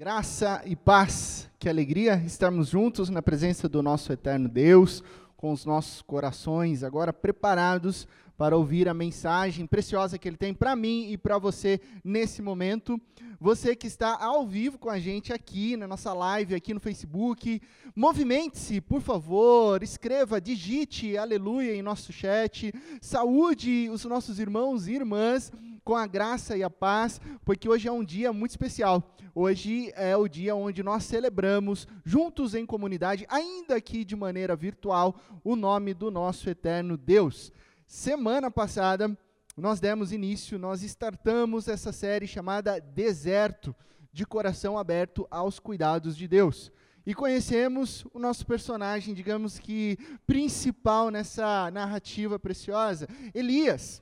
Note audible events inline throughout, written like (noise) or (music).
Graça e paz, que alegria estarmos juntos na presença do nosso eterno Deus, com os nossos corações agora preparados para ouvir a mensagem preciosa que Ele tem para mim e para você nesse momento. Você que está ao vivo com a gente aqui na nossa live, aqui no Facebook, movimente-se, por favor, escreva, digite aleluia em nosso chat, saúde os nossos irmãos e irmãs com a graça e a paz, porque hoje é um dia muito especial. Hoje é o dia onde nós celebramos, juntos em comunidade, ainda que de maneira virtual, o nome do nosso eterno Deus. Semana passada, nós demos início, nós startamos essa série chamada Deserto, de coração aberto aos cuidados de Deus. E conhecemos o nosso personagem, digamos que principal nessa narrativa preciosa, Elias.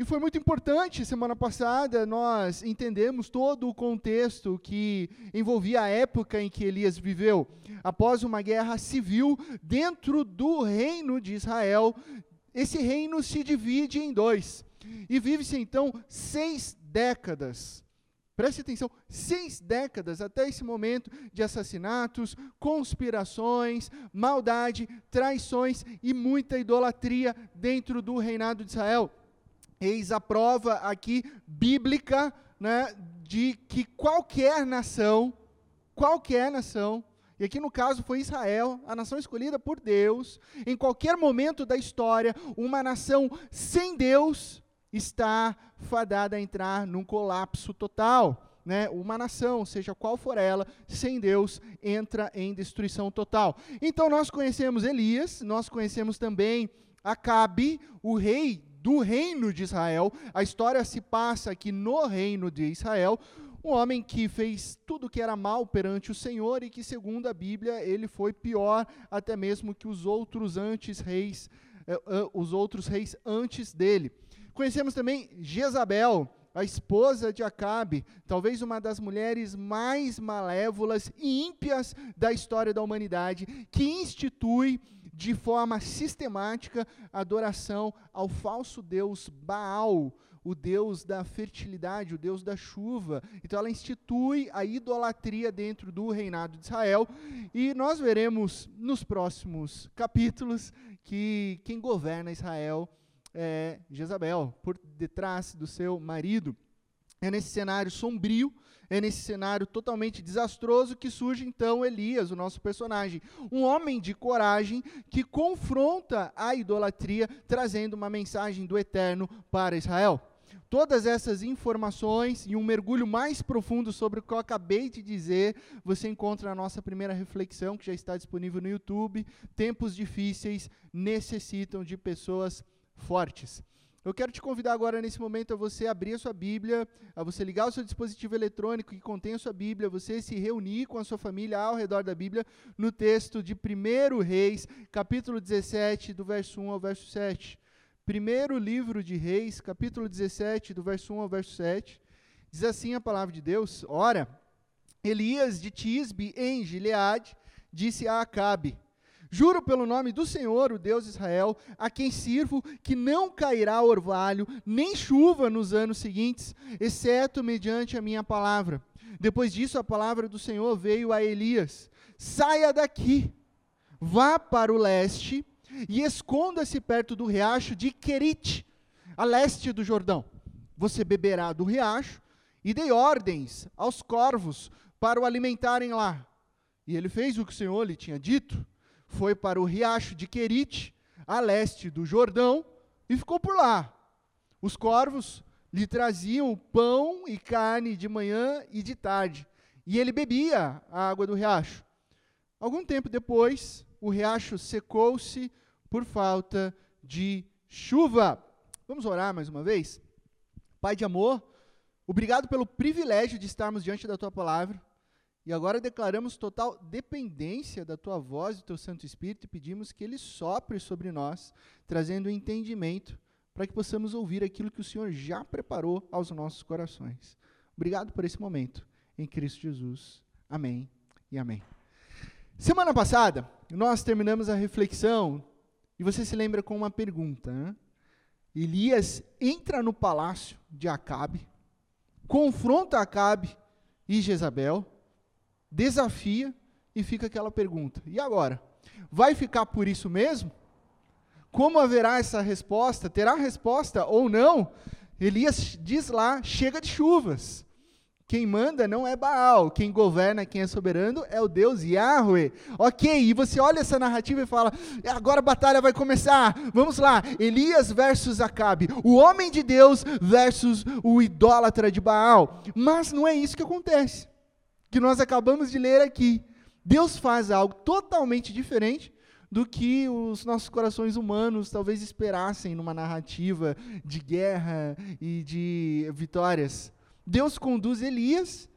E foi muito importante, semana passada, nós entendemos todo o contexto que envolvia a época em que Elias viveu. Após uma guerra civil dentro do reino de Israel, esse reino se divide em dois. E vive-se então seis décadas. Preste atenção, seis décadas até esse momento de assassinatos, conspirações, maldade, traições e muita idolatria dentro do reinado de Israel. Eis a prova aqui bíblica né, de que qualquer nação, qualquer nação, e aqui no caso foi Israel, a nação escolhida por Deus, em qualquer momento da história, uma nação sem Deus está fadada a entrar num colapso total. Né, uma nação, seja qual for ela, sem Deus, entra em destruição total. Então nós conhecemos Elias, nós conhecemos também Acabe, o rei do reino de Israel. A história se passa aqui no reino de Israel um homem que fez tudo que era mal perante o Senhor e que, segundo a Bíblia, ele foi pior até mesmo que os outros antes reis, eh, eh, os outros reis antes dele. Conhecemos também Jezabel, a esposa de Acabe, talvez uma das mulheres mais malévolas e ímpias da história da humanidade, que institui de forma sistemática adoração ao falso deus Baal, o Deus da fertilidade, o Deus da chuva. Então ela institui a idolatria dentro do reinado de Israel. E nós veremos nos próximos capítulos que quem governa Israel é Jezabel, por detrás do seu marido. É nesse cenário sombrio, é nesse cenário totalmente desastroso que surge então Elias, o nosso personagem. Um homem de coragem que confronta a idolatria, trazendo uma mensagem do eterno para Israel. Todas essas informações e um mergulho mais profundo sobre o que eu acabei de dizer, você encontra na nossa primeira reflexão, que já está disponível no YouTube. Tempos difíceis necessitam de pessoas fortes. Eu quero te convidar agora, nesse momento, a você abrir a sua Bíblia, a você ligar o seu dispositivo eletrônico que contém a sua Bíblia, você se reunir com a sua família ao redor da Bíblia, no texto de 1 Reis, capítulo 17, do verso 1 ao verso 7. Primeiro livro de Reis, capítulo 17, do verso 1 ao verso 7, diz assim a palavra de Deus: Ora, Elias de Tisbe, em Gileade, disse a Acabe: Juro pelo nome do Senhor, o Deus de Israel, a quem sirvo, que não cairá orvalho, nem chuva nos anos seguintes, exceto mediante a minha palavra. Depois disso, a palavra do Senhor veio a Elias: Saia daqui, vá para o leste e esconda-se perto do riacho de Querite, a leste do Jordão. Você beberá do riacho, e dei ordens aos corvos para o alimentarem lá. E ele fez o que o Senhor lhe tinha dito, foi para o riacho de Querite, a leste do Jordão, e ficou por lá. Os corvos lhe traziam pão e carne de manhã e de tarde, e ele bebia a água do riacho. Algum tempo depois, o riacho secou-se por falta de chuva. Vamos orar mais uma vez? Pai de amor, obrigado pelo privilégio de estarmos diante da tua palavra. E agora declaramos total dependência da tua voz e do teu Santo Espírito e pedimos que ele sopre sobre nós, trazendo entendimento para que possamos ouvir aquilo que o Senhor já preparou aos nossos corações. Obrigado por esse momento. Em Cristo Jesus. Amém e amém. Semana passada, nós terminamos a reflexão e você se lembra com uma pergunta. Né? Elias entra no palácio de Acabe, confronta Acabe e Jezabel, desafia e fica aquela pergunta: e agora? Vai ficar por isso mesmo? Como haverá essa resposta? Terá resposta ou não? Elias diz lá: chega de chuvas. Quem manda não é Baal, quem governa, quem é soberano é o Deus Yahweh. Ok, e você olha essa narrativa e fala: agora a batalha vai começar. Vamos lá, Elias versus Acabe, o homem de Deus versus o idólatra de Baal. Mas não é isso que acontece, que nós acabamos de ler aqui. Deus faz algo totalmente diferente do que os nossos corações humanos talvez esperassem numa narrativa de guerra e de vitórias. Deus conduz Elias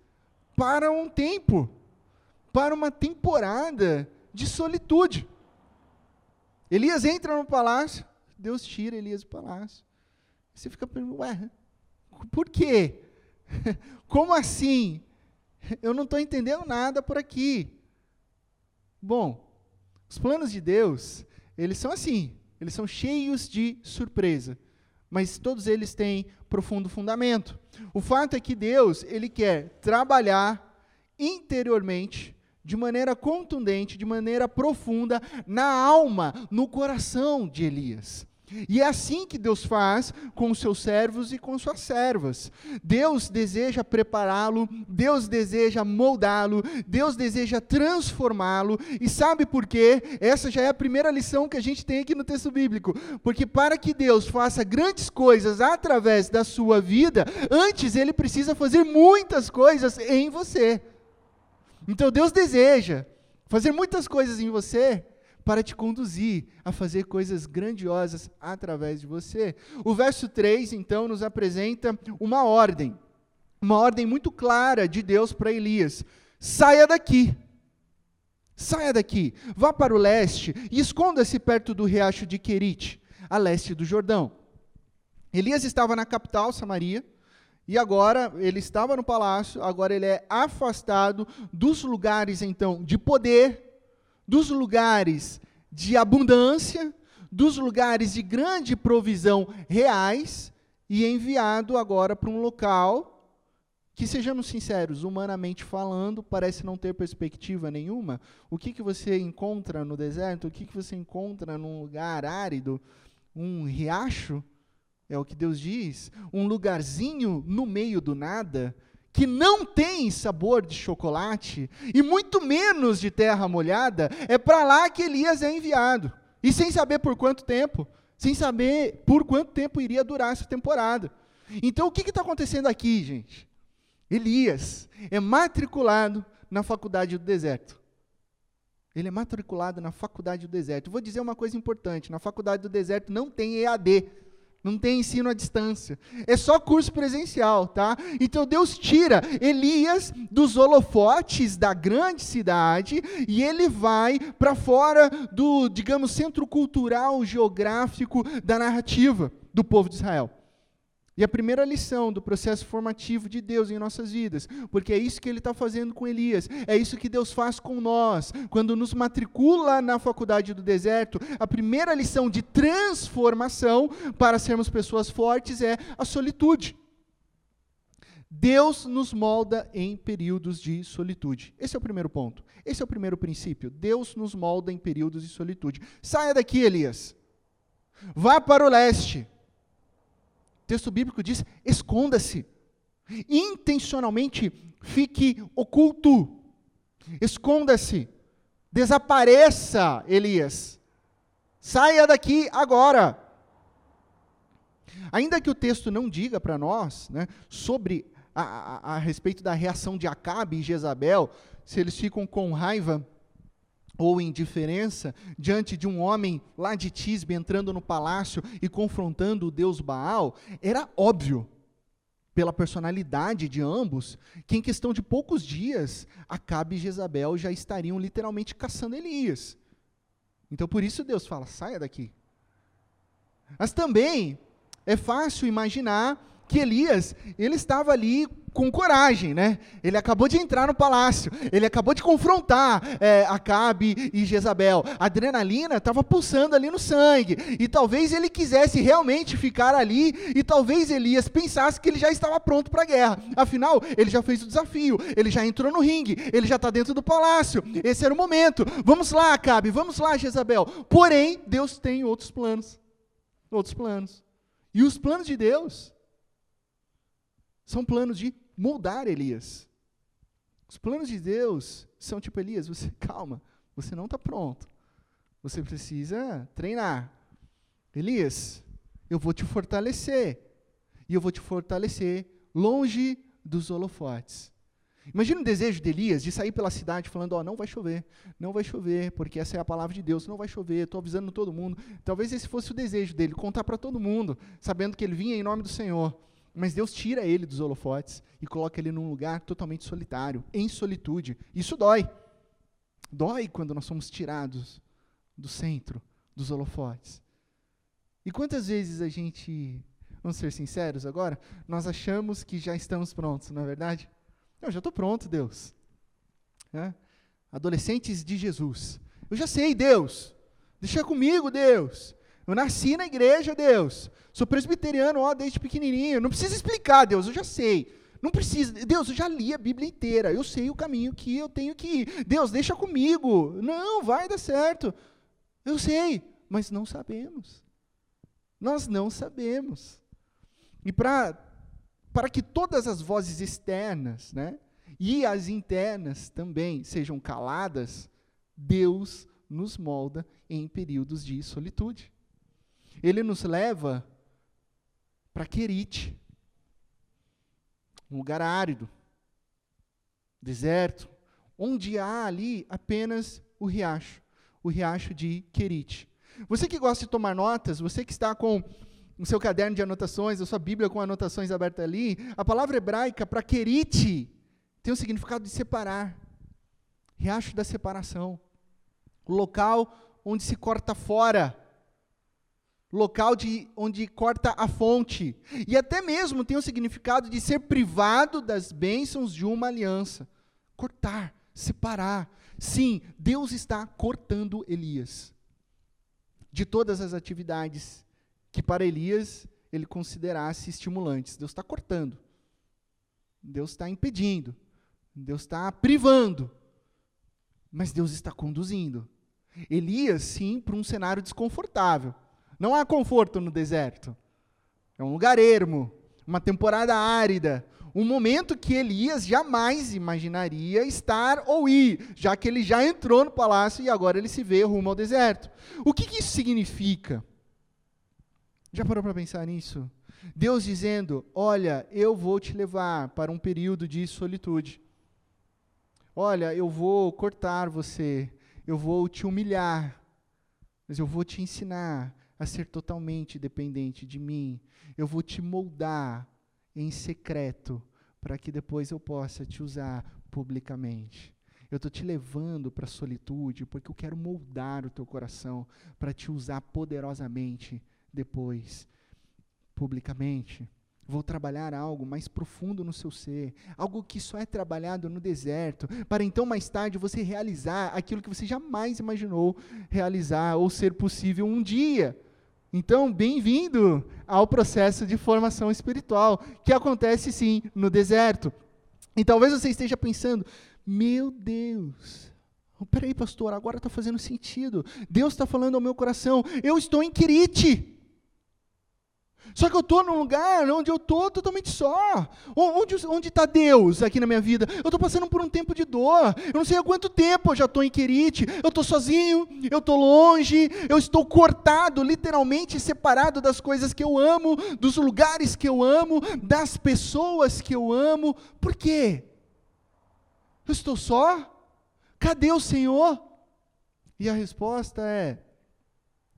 para um tempo, para uma temporada de solitude. Elias entra no palácio, Deus tira Elias do palácio. Você fica perguntando, ué, por quê? (laughs) Como assim? Eu não estou entendendo nada por aqui. Bom, os planos de Deus, eles são assim, eles são cheios de surpresa mas todos eles têm profundo fundamento. O fato é que Deus, ele quer trabalhar interiormente, de maneira contundente, de maneira profunda, na alma, no coração de Elias. E é assim que Deus faz com os seus servos e com suas servas. Deus deseja prepará-lo, Deus deseja moldá-lo, Deus deseja transformá-lo. E sabe por quê? Essa já é a primeira lição que a gente tem aqui no texto bíblico. Porque para que Deus faça grandes coisas através da sua vida, antes ele precisa fazer muitas coisas em você. Então Deus deseja fazer muitas coisas em você para te conduzir a fazer coisas grandiosas através de você. O verso 3, então, nos apresenta uma ordem, uma ordem muito clara de Deus para Elias: saia daqui. Saia daqui, vá para o leste e esconda-se perto do riacho de Querite, a leste do Jordão. Elias estava na capital, Samaria, e agora ele estava no palácio, agora ele é afastado dos lugares então de poder, dos lugares de abundância, dos lugares de grande provisão reais e enviado agora para um local que, sejamos sinceros, humanamente falando, parece não ter perspectiva nenhuma. O que, que você encontra no deserto? O que, que você encontra num lugar árido? Um riacho? É o que Deus diz. Um lugarzinho no meio do nada que não tem sabor de chocolate e muito menos de terra molhada, é para lá que Elias é enviado. E sem saber por quanto tempo, sem saber por quanto tempo iria durar essa temporada. Então o que está acontecendo aqui, gente? Elias é matriculado na faculdade do deserto. Ele é matriculado na faculdade do deserto. Vou dizer uma coisa importante: na faculdade do deserto não tem EAD. Não tem ensino à distância. É só curso presencial, tá? Então Deus tira Elias dos holofotes da grande cidade e ele vai para fora do, digamos, centro cultural, geográfico da narrativa do povo de Israel. E a primeira lição do processo formativo de Deus em nossas vidas, porque é isso que ele está fazendo com Elias, é isso que Deus faz com nós. Quando nos matricula na faculdade do deserto, a primeira lição de transformação para sermos pessoas fortes é a solitude. Deus nos molda em períodos de solitude. Esse é o primeiro ponto. Esse é o primeiro princípio. Deus nos molda em períodos de solitude. Saia daqui, Elias. Vá para o leste o texto bíblico diz: esconda-se. Intencionalmente fique oculto. Esconda-se. Desapareça, Elias. Saia daqui agora. Ainda que o texto não diga para nós né, sobre a, a, a, respeito da reação de Acabe e Jezabel, se eles ficam com raiva ou indiferença diante de um homem lá de Tisbe entrando no palácio e confrontando o deus Baal, era óbvio, pela personalidade de ambos, que em questão de poucos dias, Acabe e Jezabel já estariam literalmente caçando Elias. Então por isso Deus fala: saia daqui. Mas também é fácil imaginar que Elias, ele estava ali com coragem, né? Ele acabou de entrar no palácio, ele acabou de confrontar é, Acabe e Jezabel. A adrenalina estava pulsando ali no sangue, e talvez ele quisesse realmente ficar ali, e talvez Elias pensasse que ele já estava pronto para a guerra. Afinal, ele já fez o desafio, ele já entrou no ringue, ele já está dentro do palácio. Esse era o momento. Vamos lá, Acabe, vamos lá, Jezabel. Porém, Deus tem outros planos. Outros planos. E os planos de Deus são planos de moldar Elias. Os planos de Deus são tipo, Elias, você (laughs) calma, você não está pronto. Você precisa treinar. Elias, eu vou te fortalecer. E eu vou te fortalecer longe dos holofotes. Imagina o desejo de Elias de sair pela cidade falando: Ó, oh, não vai chover, não vai chover, porque essa é a palavra de Deus, não vai chover, estou avisando todo mundo. Talvez esse fosse o desejo dele, contar para todo mundo, sabendo que ele vinha em nome do Senhor. Mas Deus tira ele dos holofotes e coloca ele num lugar totalmente solitário, em solitude. Isso dói. Dói quando nós somos tirados do centro dos holofotes. E quantas vezes a gente, vamos ser sinceros agora, nós achamos que já estamos prontos, não é verdade? Eu já estou pronto, Deus. É? Adolescentes de Jesus. Eu já sei, Deus. Deixa comigo, Deus. Eu nasci na igreja, Deus. Sou presbiteriano, ó, desde pequenininho. Não precisa explicar, Deus, eu já sei. Não precisa. Deus, eu já li a Bíblia inteira. Eu sei o caminho que eu tenho que ir. Deus, deixa comigo. Não, vai dar certo. Eu sei, mas não sabemos. Nós não sabemos. E para que todas as vozes externas, né, e as internas também sejam caladas, Deus nos molda em períodos de solitude ele nos leva para Querite, um lugar árido, deserto, onde há ali apenas o riacho, o riacho de Querite. Você que gosta de tomar notas, você que está com o seu caderno de anotações, a sua Bíblia com anotações aberta ali, a palavra hebraica para Querite tem o significado de separar, riacho da separação, o local onde se corta fora local de, onde corta a fonte. E até mesmo tem o significado de ser privado das bênçãos de uma aliança. Cortar, separar. Sim, Deus está cortando Elias de todas as atividades que para Elias ele considerasse estimulantes. Deus está cortando. Deus está impedindo. Deus está privando. Mas Deus está conduzindo. Elias, sim, para um cenário desconfortável. Não há conforto no deserto. É um lugar ermo, uma temporada árida, um momento que Elias jamais imaginaria estar ou ir, já que ele já entrou no palácio e agora ele se vê rumo ao deserto. O que, que isso significa? Já parou para pensar nisso? Deus dizendo: Olha, eu vou te levar para um período de solitude. Olha, eu vou cortar você, eu vou te humilhar, mas eu vou te ensinar a ser totalmente dependente de mim. Eu vou te moldar em secreto para que depois eu possa te usar publicamente. Eu estou te levando para a solitude porque eu quero moldar o teu coração para te usar poderosamente depois, publicamente. Vou trabalhar algo mais profundo no seu ser, algo que só é trabalhado no deserto, para então mais tarde você realizar aquilo que você jamais imaginou realizar ou ser possível um dia. Então, bem-vindo ao processo de formação espiritual, que acontece sim no deserto. E talvez você esteja pensando: meu Deus, peraí, pastor, agora está fazendo sentido. Deus está falando ao meu coração: eu estou em Quirite. Só que eu estou num lugar onde eu estou totalmente só. Onde está Deus aqui na minha vida? Eu estou passando por um tempo de dor. Eu não sei há quanto tempo eu já estou em Querite. Eu estou sozinho, eu estou longe, eu estou cortado, literalmente separado das coisas que eu amo, dos lugares que eu amo, das pessoas que eu amo. Por quê? Eu estou só? Cadê o Senhor? E a resposta é: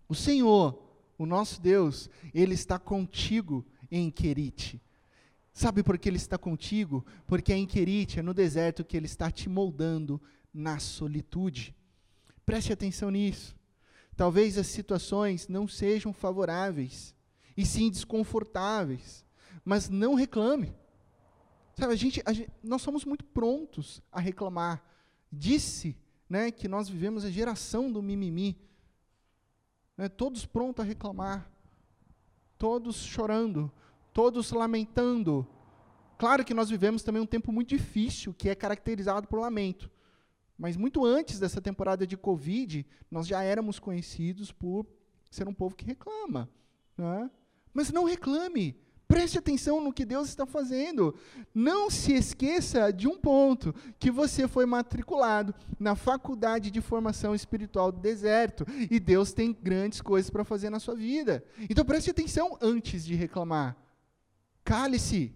o Senhor o nosso Deus, Ele está contigo em Querite. Sabe por que Ele está contigo? Porque é em Querite, é no deserto que Ele está te moldando na solitude. Preste atenção nisso. Talvez as situações não sejam favoráveis, e sim desconfortáveis, mas não reclame. Sabe, a gente, a gente, nós somos muito prontos a reclamar. Disse né, que nós vivemos a geração do mimimi. Né, todos prontos a reclamar. Todos chorando. Todos lamentando. Claro que nós vivemos também um tempo muito difícil, que é caracterizado por lamento. Mas muito antes dessa temporada de Covid, nós já éramos conhecidos por ser um povo que reclama. Né? Mas não reclame. Preste atenção no que Deus está fazendo. Não se esqueça de um ponto: que você foi matriculado na faculdade de formação espiritual do deserto. E Deus tem grandes coisas para fazer na sua vida. Então preste atenção antes de reclamar. Cale-se,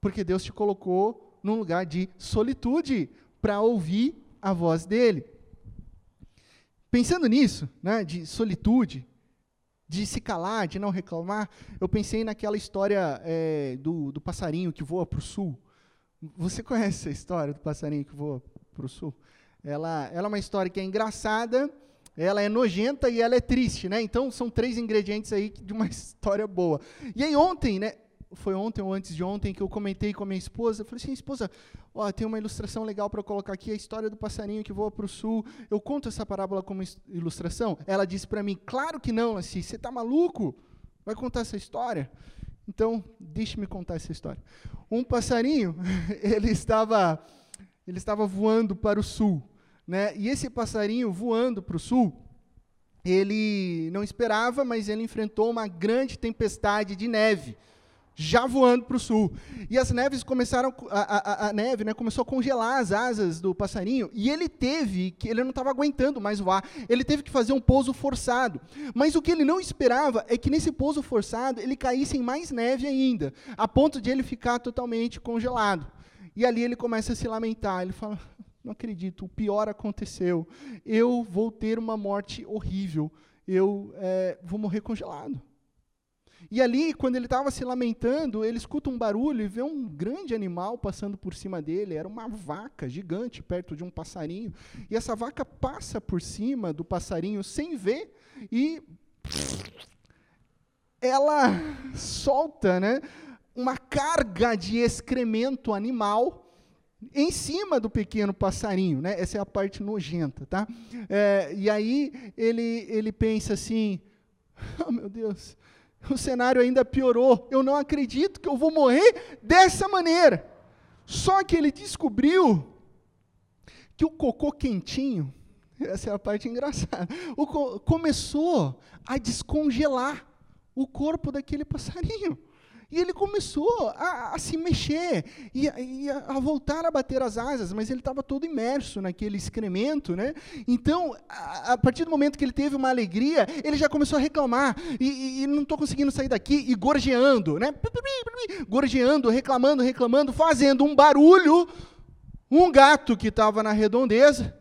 porque Deus te colocou num lugar de solitude para ouvir a voz dele. Pensando nisso, né, de solitude, de se calar, de não reclamar, eu pensei naquela história é, do, do passarinho que voa para o sul. Você conhece essa história do passarinho que voa para o sul? Ela, ela é uma história que é engraçada, ela é nojenta e ela é triste, né? Então são três ingredientes aí de uma (laughs) história boa. E aí ontem, né? Foi ontem ou antes de ontem que eu comentei com a minha esposa. Eu falei assim, esposa, ó, tem uma ilustração legal para colocar aqui, a história do passarinho que voa para o sul. Eu conto essa parábola como ilustração? Ela disse para mim, claro que não, você está maluco? Vai contar essa história? Então, deixe-me contar essa história. Um passarinho, (laughs) ele estava, ele estava voando para o sul. Né? E esse passarinho voando para o sul, ele não esperava, mas ele enfrentou uma grande tempestade de neve já voando para o sul. E as neves começaram, a, a, a, neve né, começou a congelar as asas do passarinho, e ele teve, que ele não estava aguentando mais voar, ele teve que fazer um pouso forçado. Mas o que ele não esperava é que nesse pouso forçado ele caísse em mais neve ainda, a ponto de ele ficar totalmente congelado. E ali ele começa a se lamentar, ele fala, não acredito, o pior aconteceu, eu vou ter uma morte horrível, eu é, vou morrer congelado. E ali, quando ele estava se lamentando, ele escuta um barulho e vê um grande animal passando por cima dele. Era uma vaca gigante perto de um passarinho. E essa vaca passa por cima do passarinho sem ver e ela solta né, uma carga de excremento animal em cima do pequeno passarinho, né? Essa é a parte nojenta, tá? É, e aí ele ele pensa assim, oh meu Deus, o cenário ainda piorou. Eu não acredito que eu vou morrer dessa maneira. Só que ele descobriu que o cocô quentinho, essa é a parte engraçada, o, começou a descongelar o corpo daquele passarinho. E ele começou a, a se mexer e, e, a voltar a bater as asas, mas ele estava todo imerso naquele excremento, né? Então, a, a, partir do momento que ele teve uma alegria, ele já começou a reclamar e, e, e não estou conseguindo sair daqui e gorjeando, né? Gorjeando, reclamando, reclamando, fazendo um barulho. Um gato que estava na redondeza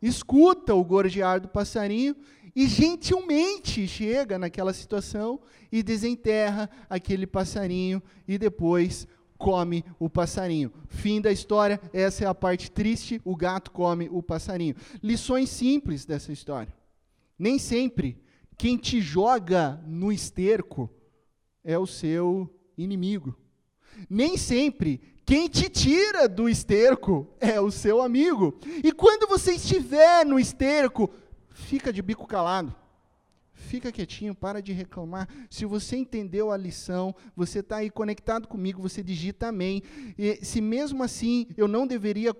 escuta o gorjear do passarinho e gentilmente chega naquela situação e desenterra aquele passarinho e depois come o passarinho. Fim da história, essa é a parte triste, o gato come o passarinho. Lições simples dessa história. Nem sempre quem te joga no esterco é o seu inimigo. Nem sempre quem te tira do esterco é o seu amigo. E quando você estiver no esterco, fica de bico calado. Fica quietinho, para de reclamar. Se você entendeu a lição, você está aí conectado comigo, você digita amém. E se mesmo assim eu não deveria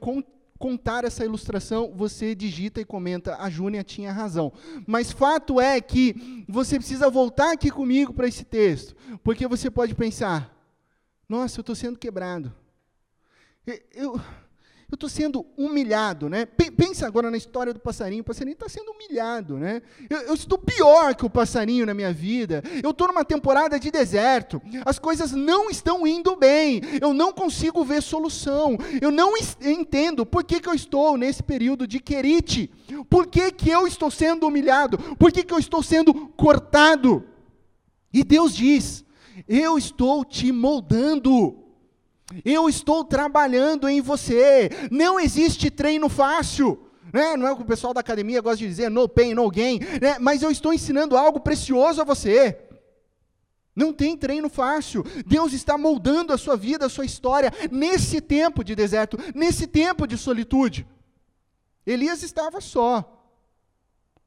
contar essa ilustração, você digita e comenta, a Júnia tinha razão. Mas fato é que você precisa voltar aqui comigo para esse texto, porque você pode pensar, nossa, eu estou sendo quebrado. Eu, eu estou sendo humilhado, né? Pensa agora na história do passarinho. O passarinho está sendo humilhado, né? Eu, eu, estou pior que o passarinho na minha vida. Eu estou numa temporada de deserto. As coisas não estão indo bem. Eu não consigo ver solução. Eu não entendo por que, que eu estou nesse período de querite. Por que, que eu estou sendo humilhado? Por que, que eu estou sendo cortado? E Deus diz: Eu estou te moldando. Eu estou trabalhando em você. Não existe treino fácil. Né? Não é o que o pessoal da academia gosta de dizer, no pain, no gain. Né? Mas eu estou ensinando algo precioso a você. Não tem treino fácil. Deus está moldando a sua vida, a sua história, nesse tempo de deserto, nesse tempo de solitude. Elias estava só.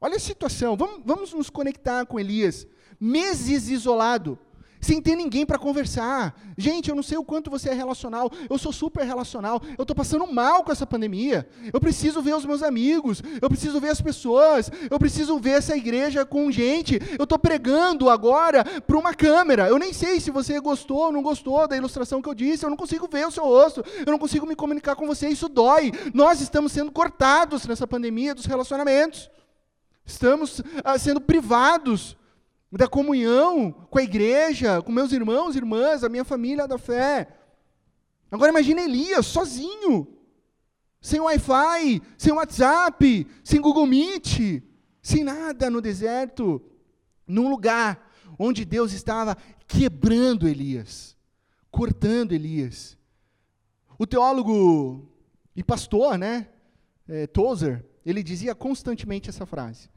Olha a situação, vamos, vamos nos conectar com Elias. Meses isolado sem ter ninguém para conversar. Gente, eu não sei o quanto você é relacional, eu sou super relacional, eu estou passando mal com essa pandemia. Eu preciso ver os meus amigos, eu preciso ver as pessoas, eu preciso ver essa igreja com gente. Eu estou pregando agora para uma câmera. Eu nem sei se você gostou ou não gostou da ilustração que eu disse, eu não consigo ver o seu rosto, eu não consigo me comunicar com você, isso dói. Nós estamos sendo cortados nessa pandemia dos relacionamentos. Estamos ah, sendo privados da comunhão com a igreja, com meus irmãos irmãs, a minha família da fé. Agora imagine Elias sozinho, sem Wi-Fi, sem WhatsApp, sem Google Meet, sem nada no deserto, num lugar onde Deus estava quebrando Elias, cortando Elias. O teólogo e pastor, né, é, Tozer, ele dizia constantemente essa frase: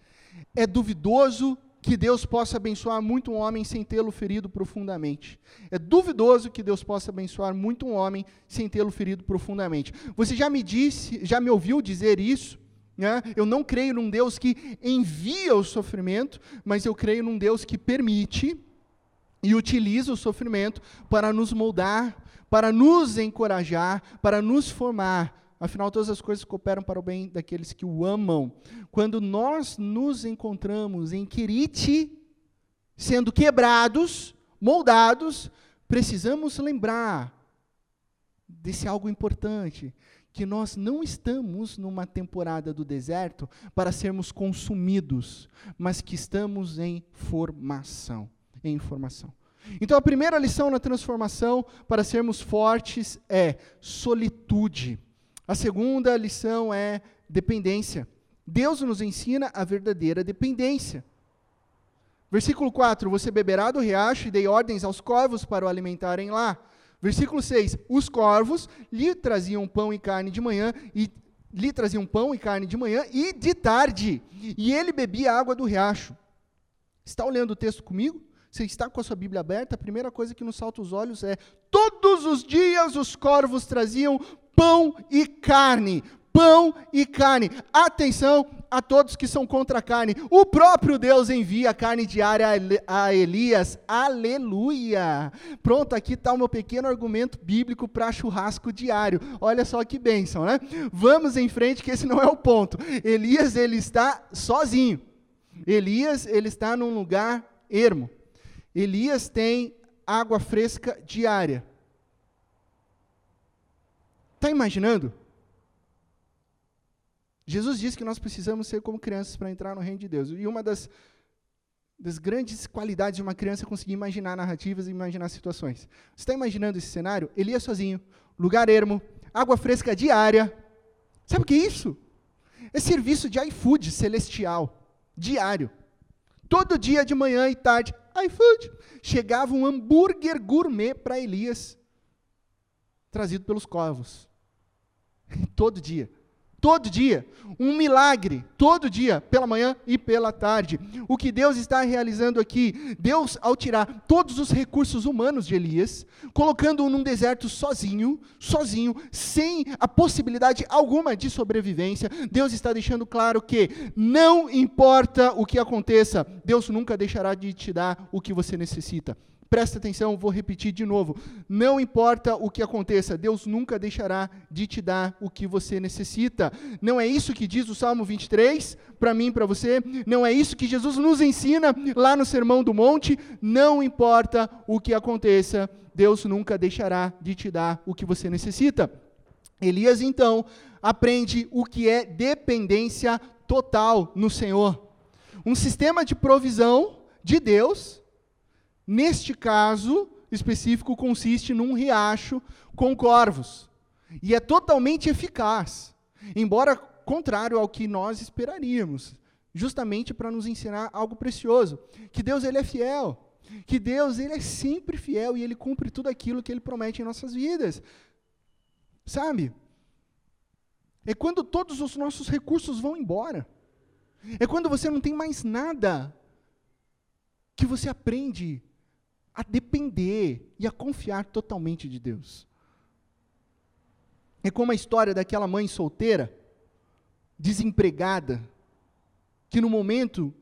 É duvidoso que Deus possa abençoar muito um homem sem tê-lo ferido profundamente. É duvidoso que Deus possa abençoar muito um homem sem tê-lo ferido profundamente. Você já me disse, já me ouviu dizer isso? Né? Eu não creio num Deus que envia o sofrimento, mas eu creio num Deus que permite e utiliza o sofrimento para nos moldar, para nos encorajar, para nos formar Afinal, todas as coisas cooperam para o bem daqueles que o amam. Quando nós nos encontramos em Quirite, sendo quebrados, moldados, precisamos lembrar desse algo importante, que nós não estamos numa temporada do deserto para sermos consumidos, mas que estamos em formação, em formação. Então a primeira lição na transformação para sermos fortes é solitude. A segunda lição é dependência. Deus nos ensina a verdadeira dependência. Versículo 4: Você beberá do riacho e dei ordens aos corvos para o alimentarem lá. Versículo 6: Os corvos lhe traziam pão e carne de manhã e lhe traziam pão e carne de manhã e de tarde, e ele bebia água do riacho. Está olhando o texto comigo? Você está com a sua Bíblia aberta? A primeira coisa que nos salta os olhos é: todos os dias os corvos traziam pão e carne. Pão e carne. Atenção a todos que são contra a carne. O próprio Deus envia carne diária a Elias. Aleluia! Pronto, aqui está o meu pequeno argumento bíblico para churrasco diário. Olha só que bênção, né? Vamos em frente, que esse não é o ponto. Elias, ele está sozinho. Elias, ele está num lugar ermo. Elias tem água fresca diária. Está imaginando? Jesus disse que nós precisamos ser como crianças para entrar no reino de Deus. E uma das, das grandes qualidades de uma criança é conseguir imaginar narrativas e imaginar situações. Você está imaginando esse cenário? Elias sozinho, lugar ermo, água fresca diária. Sabe o que é isso? É serviço de iFood celestial, diário. Todo dia de manhã e tarde, iFood. Chegava um hambúrguer gourmet para Elias, trazido pelos corvos. (laughs) Todo dia. Todo dia. Um milagre. Todo dia. Pela manhã e pela tarde. O que Deus está realizando aqui? Deus, ao tirar todos os recursos humanos de Elias, colocando-o num deserto sozinho, sozinho, sem a possibilidade alguma de sobrevivência, Deus está deixando claro que não importa o que aconteça, Deus nunca deixará de te dar o que você necessita. Presta atenção, vou repetir de novo. Não importa o que aconteça, Deus nunca deixará de te dar o que você necessita. Não é isso que diz o Salmo 23 para mim para você? Não é isso que Jesus nos ensina lá no Sermão do Monte? Não importa o que aconteça, Deus nunca deixará de te dar o que você necessita. Elias, então, aprende o que é dependência total no Senhor. Um sistema de provisão de Deus Neste caso específico, consiste num riacho com corvos. E é totalmente eficaz, embora contrário ao que nós esperaríamos, justamente para nos ensinar algo precioso, que Deus ele é fiel, que Deus ele é sempre fiel e ele cumpre tudo aquilo que ele promete em nossas vidas. Sabe? É quando todos os nossos recursos vão embora. É quando você não tem mais nada que você aprende a depender e a confiar totalmente de Deus. É como a história daquela mãe solteira, desempregada, que no momento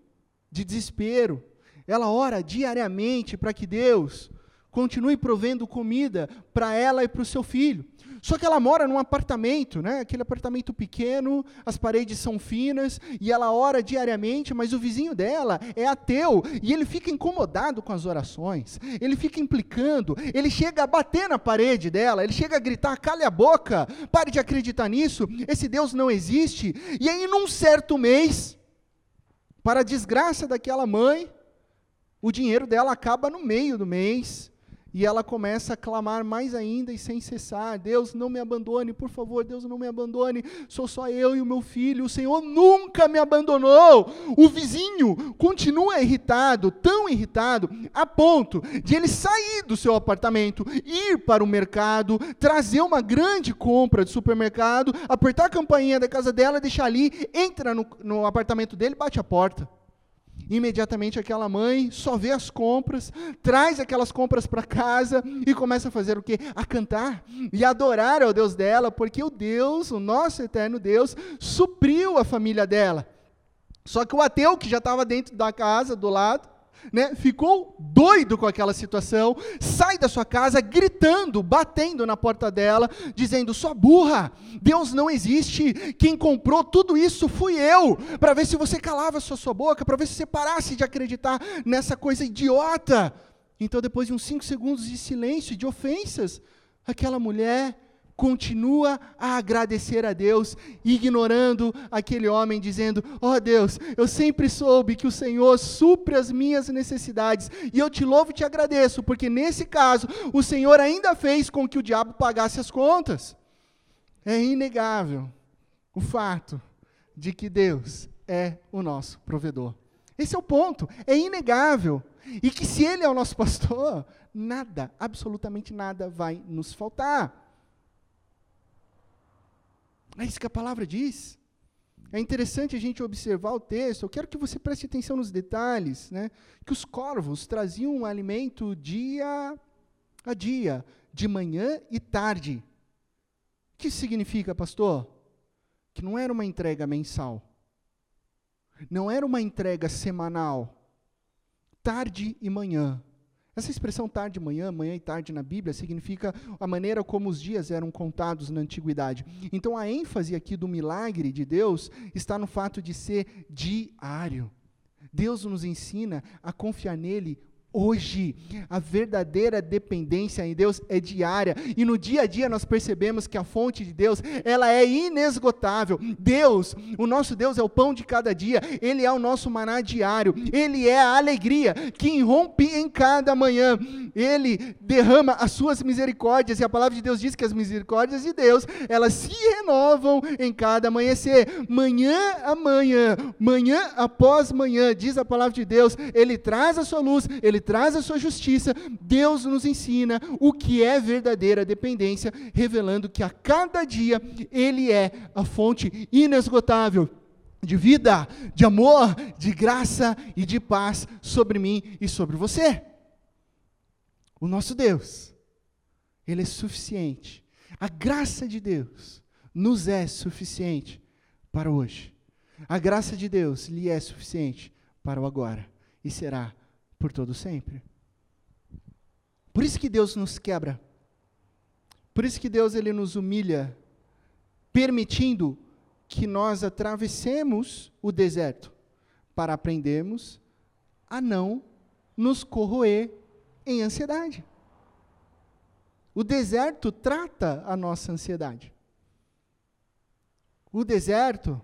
de desespero, ela ora diariamente para que Deus continue provendo comida para ela e para o seu filho. Só que ela mora num apartamento, né? Aquele apartamento pequeno, as paredes são finas e ela ora diariamente, mas o vizinho dela é ateu e ele fica incomodado com as orações. Ele fica implicando, ele chega a bater na parede dela, ele chega a gritar: "Cale a boca, pare de acreditar nisso, esse Deus não existe". E aí num certo mês, para a desgraça daquela mãe, o dinheiro dela acaba no meio do mês e ela começa a clamar mais ainda e sem cessar: Deus, não me abandone, por favor, Deus, não me abandone. Sou só eu e o meu filho. O Senhor nunca me abandonou. O vizinho continua irritado, tão irritado, a ponto de ele sair do seu apartamento, ir para o mercado, trazer uma grande compra de supermercado, apertar a campainha da casa dela, deixar ali, entra no, no apartamento dele, bate a porta. Imediatamente aquela mãe só vê as compras, traz aquelas compras para casa e começa a fazer o quê? A cantar e adorar ao Deus dela, porque o Deus, o nosso eterno Deus, supriu a família dela. Só que o ateu que já estava dentro da casa do lado, né, ficou doido com aquela situação, sai da sua casa gritando, batendo na porta dela, dizendo: Sua burra, Deus não existe, quem comprou tudo isso fui eu, para ver se você calava sua, sua boca, para ver se você parasse de acreditar nessa coisa idiota. Então, depois de uns cinco segundos de silêncio, de ofensas, aquela mulher continua a agradecer a Deus, ignorando aquele homem, dizendo: Ó oh Deus, eu sempre soube que o Senhor supre as minhas necessidades, e eu te louvo e te agradeço, porque nesse caso o Senhor ainda fez com que o diabo pagasse as contas. É inegável o fato de que Deus é o nosso provedor. Esse é o ponto, é inegável. E que se Ele é o nosso pastor, nada, absolutamente nada vai nos faltar. É isso que a palavra diz. É interessante a gente observar o texto. Eu quero que você preste atenção nos detalhes, né? Que os corvos traziam um alimento dia a dia, de manhã e tarde. O que significa, pastor? Que não era uma entrega mensal. Não era uma entrega semanal. Tarde e manhã. Essa expressão tarde e manhã, manhã e tarde na Bíblia, significa a maneira como os dias eram contados na antiguidade. Então a ênfase aqui do milagre de Deus está no fato de ser diário. Deus nos ensina a confiar nele hoje. A verdadeira dependência em Deus é diária e no dia a dia nós percebemos que a fonte de Deus, ela é inesgotável. Deus, o nosso Deus é o pão de cada dia, ele é o nosso maná diário. Ele é a alegria que irrompe em cada manhã. Ele derrama as suas misericórdias e a palavra de Deus diz que as misericórdias de Deus, elas se renovam em cada amanhecer. Manhã a manhã, manhã após manhã, diz a palavra de Deus, ele traz a sua luz, ele traz a sua justiça, Deus nos ensina o que é verdadeira dependência, revelando que a cada dia Ele é a fonte inesgotável de vida, de amor, de graça e de paz sobre mim e sobre você. O nosso Deus, Ele é suficiente. A graça de Deus nos é suficiente para hoje. A graça de Deus lhe é suficiente para o agora e será por todo sempre. Por isso que Deus nos quebra. Por isso que Deus ele nos humilha, permitindo que nós atravessemos o deserto para aprendermos a não nos corroer em ansiedade. O deserto trata a nossa ansiedade. O deserto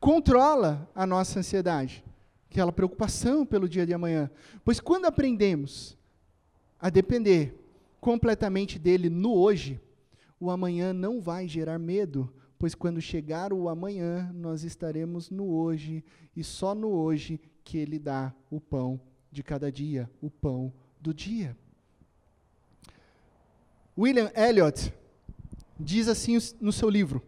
controla a nossa ansiedade aquela preocupação pelo dia de amanhã. Pois quando aprendemos a depender completamente dele no hoje, o amanhã não vai gerar medo, pois quando chegar o amanhã, nós estaremos no hoje, e só no hoje que ele dá o pão de cada dia, o pão do dia. William Elliot diz assim no seu livro: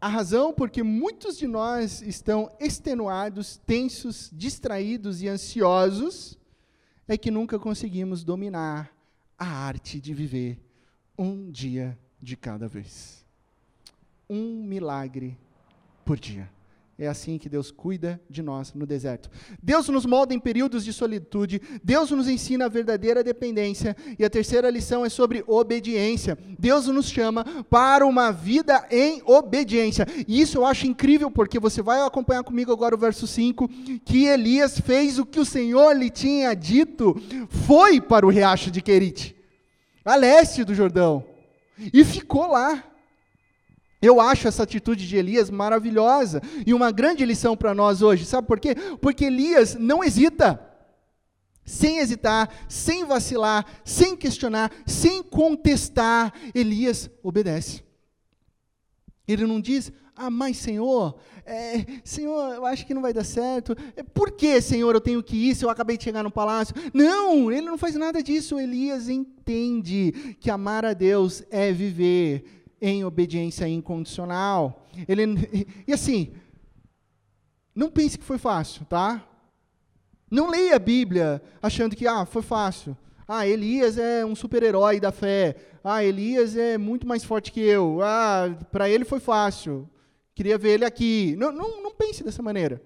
a razão porque muitos de nós estão extenuados, tensos, distraídos e ansiosos é que nunca conseguimos dominar a arte de viver um dia de cada vez. Um milagre por dia. É assim que Deus cuida de nós no deserto. Deus nos molda em períodos de solitude, Deus nos ensina a verdadeira dependência, e a terceira lição é sobre obediência. Deus nos chama para uma vida em obediência. E isso eu acho incrível, porque você vai acompanhar comigo agora o verso 5, que Elias fez o que o Senhor lhe tinha dito, foi para o riacho de Querite, a leste do Jordão, e ficou lá. Eu acho essa atitude de Elias maravilhosa e uma grande lição para nós hoje. Sabe por quê? Porque Elias não hesita. Sem hesitar, sem vacilar, sem questionar, sem contestar, Elias obedece. Ele não diz, ah, mas Senhor, é, Senhor, eu acho que não vai dar certo. É, por que, Senhor, eu tenho que ir se eu acabei de chegar no palácio? Não, ele não faz nada disso. Elias entende que amar a Deus é viver em obediência incondicional. Ele, (laughs) e assim, não pense que foi fácil, tá? Não leia a Bíblia achando que, ah, foi fácil. Ah, Elias é um super-herói da fé. Ah, Elias é muito mais forte que eu. Ah, para ele foi fácil. Queria ver ele aqui. Não, não, não pense dessa maneira.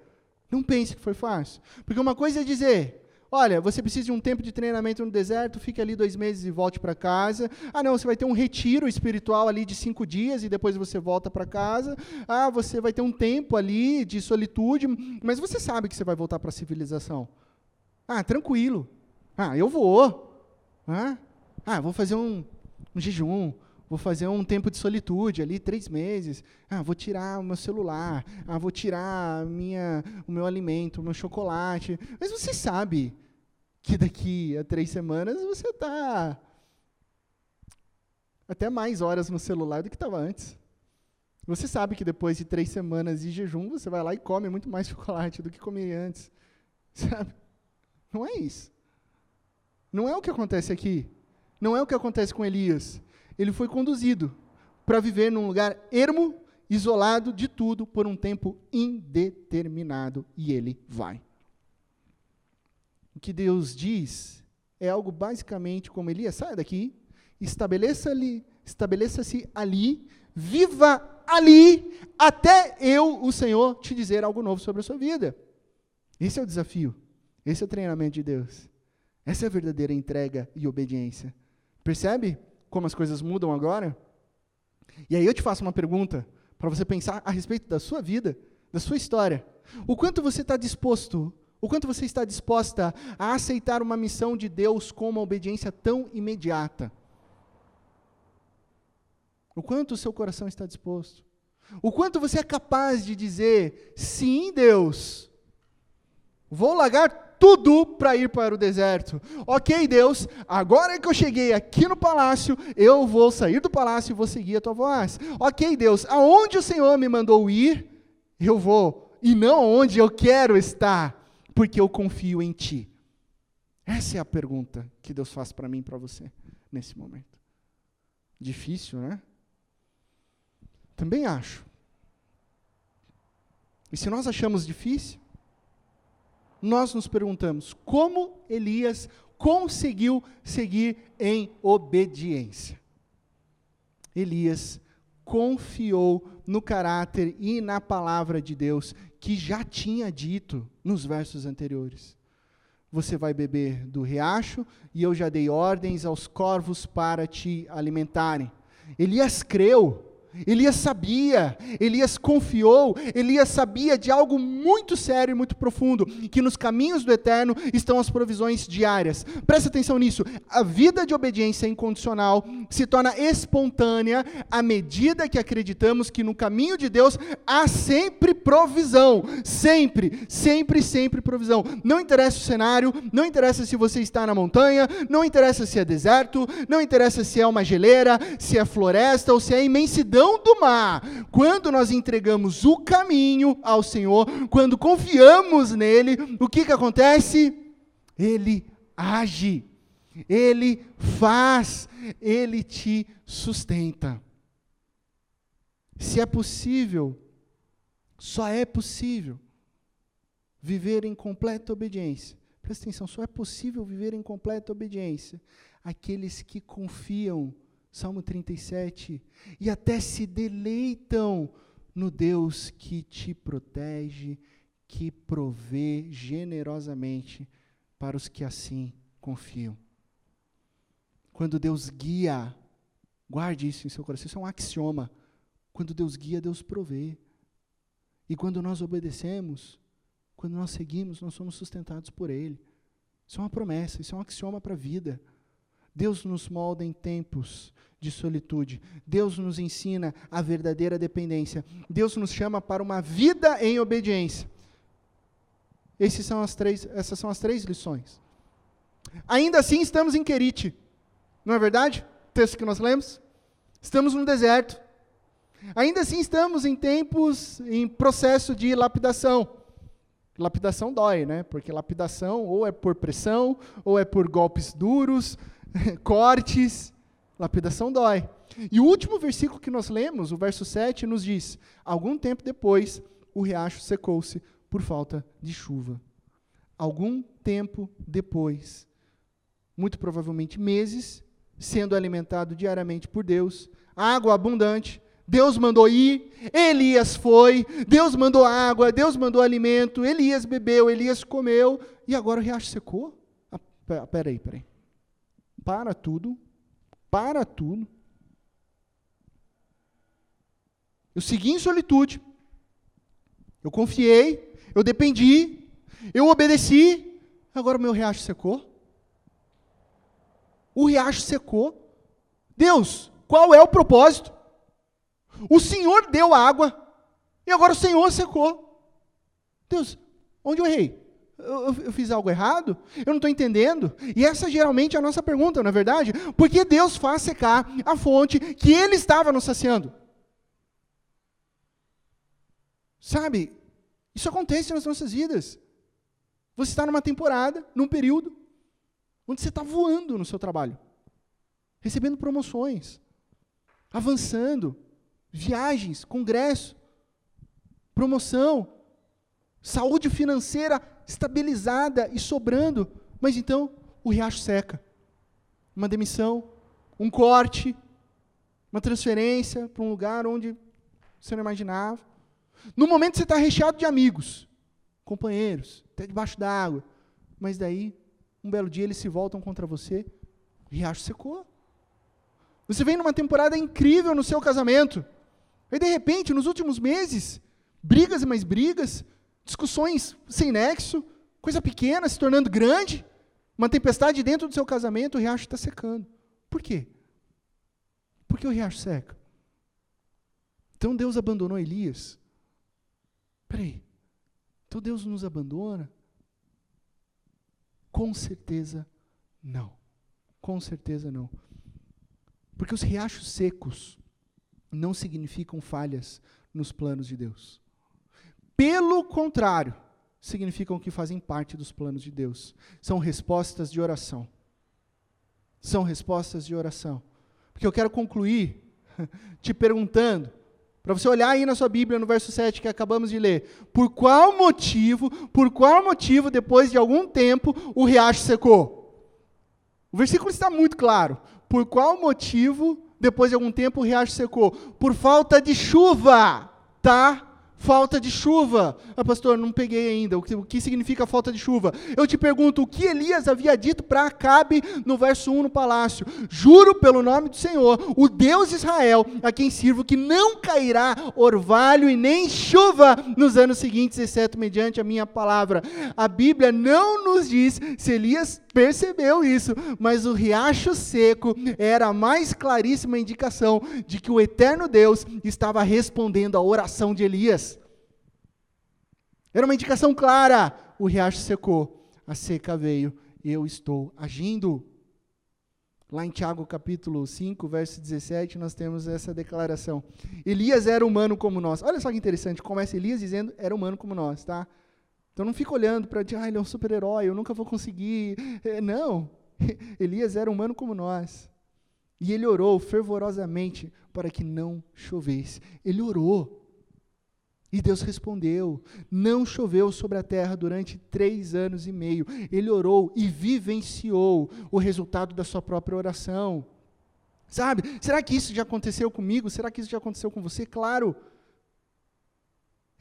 Não pense que foi fácil. Porque uma coisa é dizer, Olha, você precisa de um tempo de treinamento no deserto, fique ali dois meses e volte para casa. Ah, não, você vai ter um retiro espiritual ali de cinco dias e depois você volta para casa. Ah, você vai ter um tempo ali de solitude, mas você sabe que você vai voltar para a civilização. Ah, tranquilo. Ah, eu vou. Ah, ah vou fazer um, um jejum, vou fazer um tempo de solitude ali, três meses. Ah, vou tirar o meu celular. Ah, vou tirar minha, o meu alimento, o meu chocolate. Mas você sabe que daqui a três semanas você está até mais horas no celular do que estava antes. Você sabe que depois de três semanas de jejum, você vai lá e come muito mais (laughs) chocolate do que comia antes. Sabe? Não é isso. Não é o que acontece aqui. Não é o que acontece com Elias. Ele foi conduzido para viver num lugar ermo, isolado de tudo, por um tempo indeterminado. E ele vai o que Deus diz é algo basicamente como Elias, saia daqui, estabeleça-se estabeleça ali, viva ali, até eu, o Senhor, te dizer algo novo sobre a sua vida. Esse é o desafio, esse é o treinamento de Deus. Essa é a verdadeira entrega e obediência. Percebe como as coisas mudam agora? E aí eu te faço uma pergunta para você pensar a respeito da sua vida, da sua história. O quanto você está disposto o quanto você está disposta a aceitar uma missão de Deus com uma obediência tão imediata? O quanto o seu coração está disposto? O quanto você é capaz de dizer: sim, Deus, vou largar tudo para ir para o deserto. Ok, Deus, agora que eu cheguei aqui no palácio, eu vou sair do palácio e vou seguir a tua voz. Ok, Deus, aonde o Senhor me mandou ir, eu vou, e não onde eu quero estar porque eu confio em Ti? Essa é a pergunta que Deus faz para mim e para você nesse momento. Difícil, né? Também acho. E se nós achamos difícil, nós nos perguntamos como Elias conseguiu seguir em obediência. Elias confiou no caráter e na palavra de Deus que já tinha dito nos versos anteriores. Você vai beber do riacho, e eu já dei ordens aos corvos para te alimentarem. Elias creu, Elias sabia, Elias confiou, Elias sabia de algo muito sério e muito profundo, que nos caminhos do eterno estão as provisões diárias. Presta atenção nisso. A vida de obediência incondicional se torna espontânea à medida que acreditamos que no caminho de Deus há sempre provisão. Sempre, sempre, sempre provisão. Não interessa o cenário, não interessa se você está na montanha, não interessa se é deserto, não interessa se é uma geleira, se é floresta ou se é imensidão do mar. Quando nós entregamos o caminho ao Senhor, quando confiamos nele, o que, que acontece? Ele age, ele faz, ele te sustenta. Se é possível, só é possível viver em completa obediência Presta atenção, só é possível viver em completa obediência aqueles que confiam, Salmo 37, e até se deleitam no Deus que te protege, que provê generosamente para os que assim confiam. Quando Deus guia, guarde isso em seu coração, isso é um axioma. Quando Deus guia, Deus provê. E quando nós obedecemos, quando nós seguimos, nós somos sustentados por Ele. Isso é uma promessa, isso é um axioma para a vida. Deus nos molda em tempos de solitude. Deus nos ensina a verdadeira dependência. Deus nos chama para uma vida em obediência. São as três, essas são as três lições. Ainda assim, estamos em Querite. Não é verdade? O texto que nós lemos. Estamos no deserto. Ainda assim, estamos em tempos, em processo de lapidação. Lapidação dói, né? Porque lapidação ou é por pressão, ou é por golpes duros, (laughs) cortes. Lapidação dói. E o último versículo que nós lemos, o verso 7, nos diz: Algum tempo depois, o riacho secou-se por falta de chuva. Algum tempo depois, muito provavelmente meses, sendo alimentado diariamente por Deus, água abundante, Deus mandou ir, Elias foi, Deus mandou água, Deus mandou alimento, Elias bebeu, Elias comeu, e agora o riacho secou? Ah, peraí, peraí. Para tudo, para tudo. Eu segui em solitude, eu confiei, eu dependi, eu obedeci, agora o meu riacho secou. O riacho secou. Deus, qual é o propósito? O Senhor deu água e agora o Senhor secou. Deus, onde eu errei? Eu, eu, fiz algo errado? Eu não estou entendendo? E essa geralmente é a nossa pergunta, não é verdade? Por que Deus faz secar a fonte que Ele estava nos saciando? Sabe, isso acontece nas nossas vidas. Você está numa temporada, num período, onde você está voando no seu trabalho, recebendo promoções, avançando, viagens, congresso, promoção, saúde financeira estabilizada e sobrando, mas então o riacho seca. Uma demissão, um corte, uma transferência para um lugar onde você não imaginava. No momento você está recheado de amigos, companheiros, até debaixo d'água, mas daí, um belo dia eles se voltam contra você, o riacho secou. Você vem numa temporada incrível no seu casamento, Aí, de repente, nos últimos meses, brigas e mais brigas, discussões sem nexo, coisa pequena se tornando grande, uma tempestade dentro do seu casamento, o riacho está secando. Por quê? Por que o riacho seca? Então Deus abandonou Elias. Peraí, então Deus nos abandona? Com certeza não. Com certeza não. Porque os riachos secos, não significam falhas nos planos de Deus. Pelo contrário, significam que fazem parte dos planos de Deus. São respostas de oração. São respostas de oração. Porque eu quero concluir (laughs) te perguntando, para você olhar aí na sua Bíblia, no verso 7 que acabamos de ler, por qual motivo, por qual motivo, depois de algum tempo, o riacho secou? O versículo está muito claro. Por qual motivo depois de algum tempo o riacho secou. Por falta de chuva, tá? Falta de chuva. Ah, pastor, não peguei ainda. O que, o que significa falta de chuva? Eu te pergunto, o que Elias havia dito para Acabe no verso 1 no palácio? Juro pelo nome do Senhor, o Deus de Israel, a quem sirvo, que não cairá orvalho e nem chuva nos anos seguintes, exceto mediante a minha palavra. A Bíblia não nos diz se Elias percebeu isso, mas o riacho seco era a mais claríssima indicação de que o eterno Deus estava respondendo à oração de Elias. Era uma indicação clara: o riacho secou, a seca veio, eu estou agindo. Lá em Tiago capítulo 5, verso 17, nós temos essa declaração. Elias era humano como nós. Olha só que interessante, começa Elias dizendo, era humano como nós, tá? Então não fica olhando para dizer, ah, ele é um super-herói, eu nunca vou conseguir. É, não. (laughs) Elias era humano como nós. E ele orou fervorosamente para que não chovesse. Ele orou. E Deus respondeu: Não choveu sobre a terra durante três anos e meio. Ele orou e vivenciou o resultado da sua própria oração. Sabe? Será que isso já aconteceu comigo? Será que isso já aconteceu com você? Claro.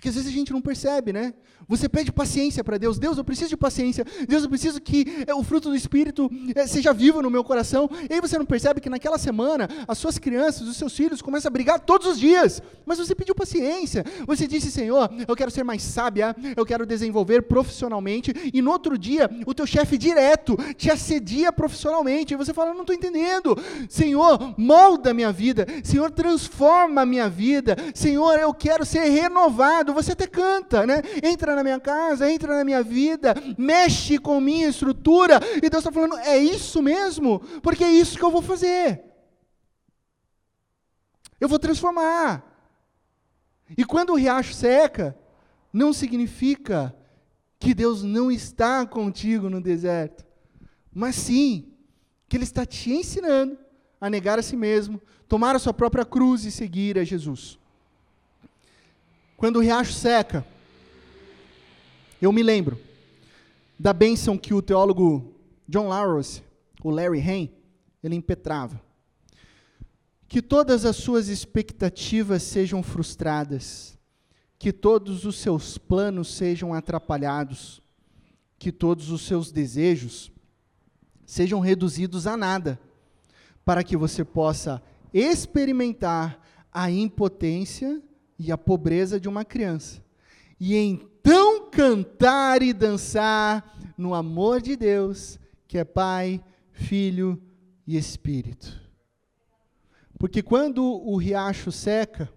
Que às vezes a gente não percebe, né? Você pede paciência para Deus. Deus, eu preciso de paciência. Deus, eu preciso que é, o fruto do Espírito é, seja vivo no meu coração. E aí você não percebe que naquela semana as suas crianças, os seus filhos começam a brigar todos os dias. Mas você pediu paciência. Você disse, Senhor, eu quero ser mais sábia, eu quero desenvolver profissionalmente. E no outro dia, o teu chefe direto te assedia profissionalmente. E você fala, não estou entendendo. Senhor, molda a minha vida. Senhor, transforma a minha vida. Senhor, eu quero ser renovado você até canta, né? Entra na minha casa, entra na minha vida, mexe com minha estrutura. E Deus está falando, é isso mesmo? Porque é isso que eu vou fazer. Eu vou transformar. E quando o riacho seca, não significa que Deus não está contigo no deserto, mas sim que Ele está te ensinando a negar a si mesmo, tomar a sua própria cruz e seguir a Jesus. Quando o riacho seca, eu me lembro da bênção que o teólogo John Larros, o Larry Hain, ele impetrava. Que todas as suas expectativas sejam frustradas, que todos os seus planos sejam atrapalhados, que todos os seus desejos sejam reduzidos a nada, para que você possa experimentar a impotência e a pobreza de uma criança. E então cantar e dançar no amor de Deus, que é Pai, Filho e Espírito. Porque quando o riacho seca,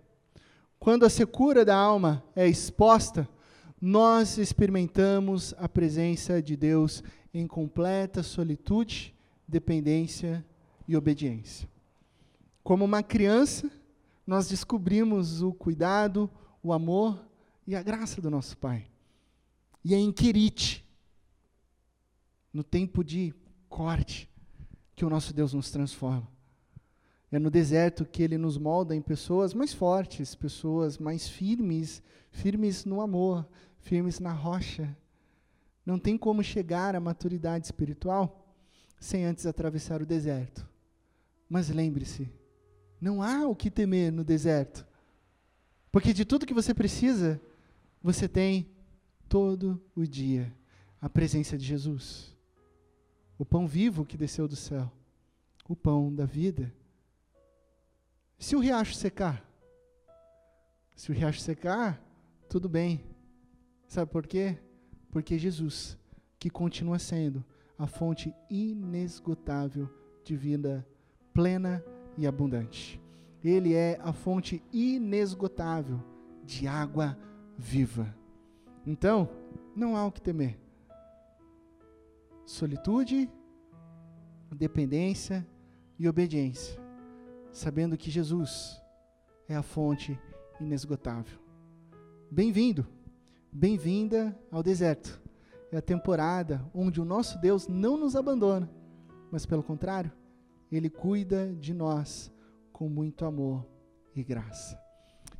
quando a secura da alma é exposta, nós experimentamos a presença de Deus em completa solitude, dependência e obediência. Como uma criança nós descobrimos o cuidado, o amor e a graça do nosso Pai. E é em Quirite, no tempo de corte, que o nosso Deus nos transforma. É no deserto que ele nos molda em pessoas mais fortes, pessoas mais firmes, firmes no amor, firmes na rocha. Não tem como chegar à maturidade espiritual sem antes atravessar o deserto. Mas lembre-se, não há o que temer no deserto. Porque de tudo que você precisa, você tem todo o dia a presença de Jesus. O pão vivo que desceu do céu. O pão da vida. Se o riacho secar, se o riacho secar, tudo bem. Sabe por quê? Porque Jesus, que continua sendo a fonte inesgotável de vida plena e abundante. Ele é a fonte inesgotável de água viva. Então, não há o que temer. Solitude, dependência e obediência, sabendo que Jesus é a fonte inesgotável. Bem-vindo, bem-vinda ao deserto. É a temporada onde o nosso Deus não nos abandona, mas pelo contrário, ele cuida de nós com muito amor e graça.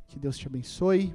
Que Deus te abençoe.